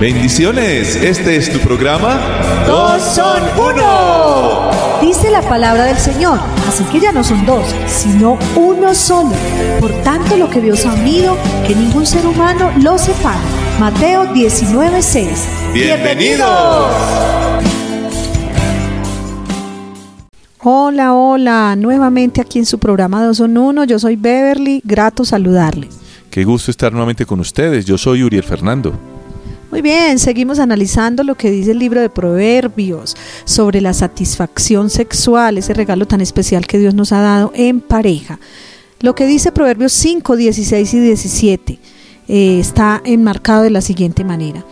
Bendiciones, este es tu programa. Dos son uno. Dice la palabra del Señor, así que ya no son dos, sino uno solo. Por tanto, lo que Dios ha unido, que ningún ser humano lo separe. Mateo 19:6. Bienvenidos. Hola, hola, nuevamente aquí en su programa Dos son uno. Yo soy Beverly, grato saludarle. Qué gusto estar nuevamente con ustedes. Yo soy Uriel Fernando. Muy bien, seguimos analizando lo que dice el libro de Proverbios sobre la satisfacción sexual, ese regalo tan especial que Dios nos ha dado en pareja. Lo que dice Proverbios 5, 16 y 17 eh, está enmarcado de la siguiente manera.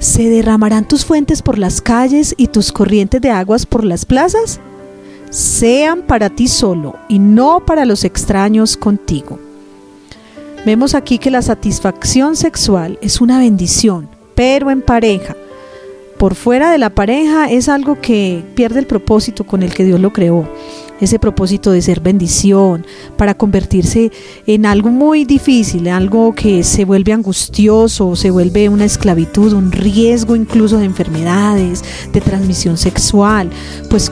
¿Se derramarán tus fuentes por las calles y tus corrientes de aguas por las plazas? Sean para ti solo y no para los extraños contigo. Vemos aquí que la satisfacción sexual es una bendición pero en pareja. Por fuera de la pareja es algo que pierde el propósito con el que Dios lo creó. Ese propósito de ser bendición, para convertirse en algo muy difícil, algo que se vuelve angustioso, se vuelve una esclavitud, un riesgo incluso de enfermedades, de transmisión sexual. Pues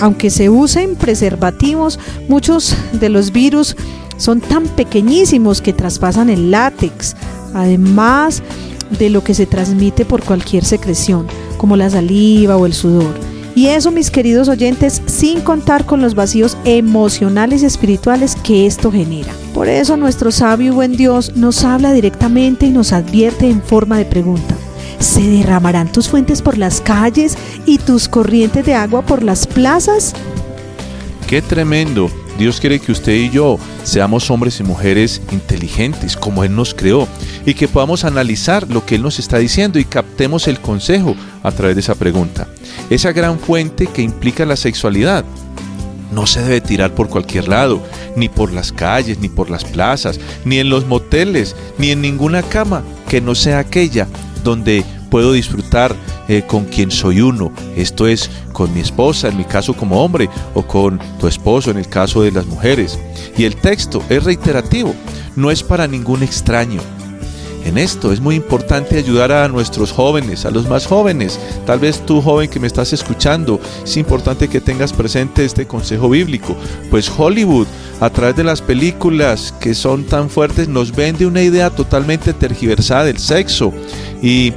aunque se usen preservativos, muchos de los virus son tan pequeñísimos que traspasan el látex. Además, de lo que se transmite por cualquier secreción, como la saliva o el sudor. Y eso, mis queridos oyentes, sin contar con los vacíos emocionales y espirituales que esto genera. Por eso nuestro sabio y buen Dios nos habla directamente y nos advierte en forma de pregunta. ¿Se derramarán tus fuentes por las calles y tus corrientes de agua por las plazas? Qué tremendo. Dios quiere que usted y yo seamos hombres y mujeres inteligentes, como Él nos creó, y que podamos analizar lo que Él nos está diciendo y captemos el consejo a través de esa pregunta. Esa gran fuente que implica la sexualidad no se debe tirar por cualquier lado, ni por las calles, ni por las plazas, ni en los moteles, ni en ninguna cama que no sea aquella donde puedo disfrutar eh, con quien soy uno. Esto es con mi esposa, en mi caso como hombre, o con tu esposo, en el caso de las mujeres. Y el texto es reiterativo, no es para ningún extraño. En esto es muy importante ayudar a nuestros jóvenes, a los más jóvenes. Tal vez tú joven que me estás escuchando, es importante que tengas presente este consejo bíblico, pues Hollywood a través de las películas que son tan fuertes nos vende una idea totalmente tergiversada del sexo y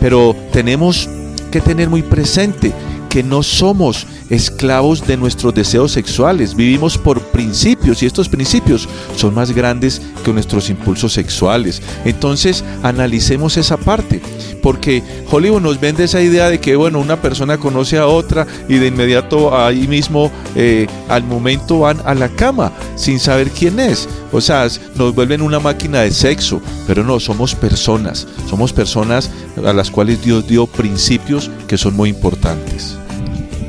pero tenemos que tener muy presente que no somos esclavos de nuestros deseos sexuales, vivimos por principios y estos principios son más grandes que nuestros impulsos sexuales. Entonces analicemos esa parte, porque Hollywood nos vende esa idea de que bueno, una persona conoce a otra y de inmediato ahí mismo eh, al momento van a la cama sin saber quién es. O sea, nos vuelven una máquina de sexo, pero no, somos personas, somos personas a las cuales Dios dio principios que son muy importantes.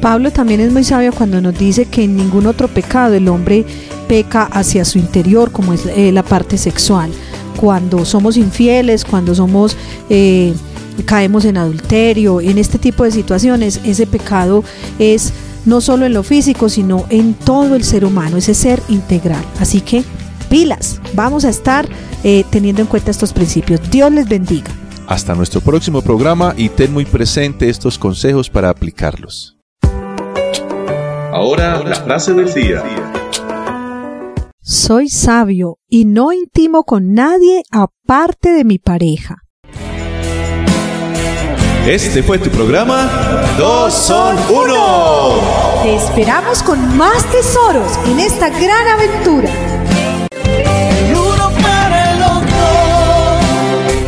Pablo también es muy sabio cuando nos dice que en ningún otro pecado el hombre peca hacia su interior, como es eh, la parte sexual. Cuando somos infieles, cuando somos... Eh, caemos en adulterio, en este tipo de situaciones, ese pecado es no solo en lo físico, sino en todo el ser humano, ese ser integral. Así que pilas, vamos a estar eh, teniendo en cuenta estos principios. Dios les bendiga. Hasta nuestro próximo programa y ten muy presente estos consejos para aplicarlos. Ahora la frase del día. Soy sabio y no intimo con nadie aparte de mi pareja. Este fue tu programa Dos son uno. Te esperamos con más tesoros en esta gran aventura.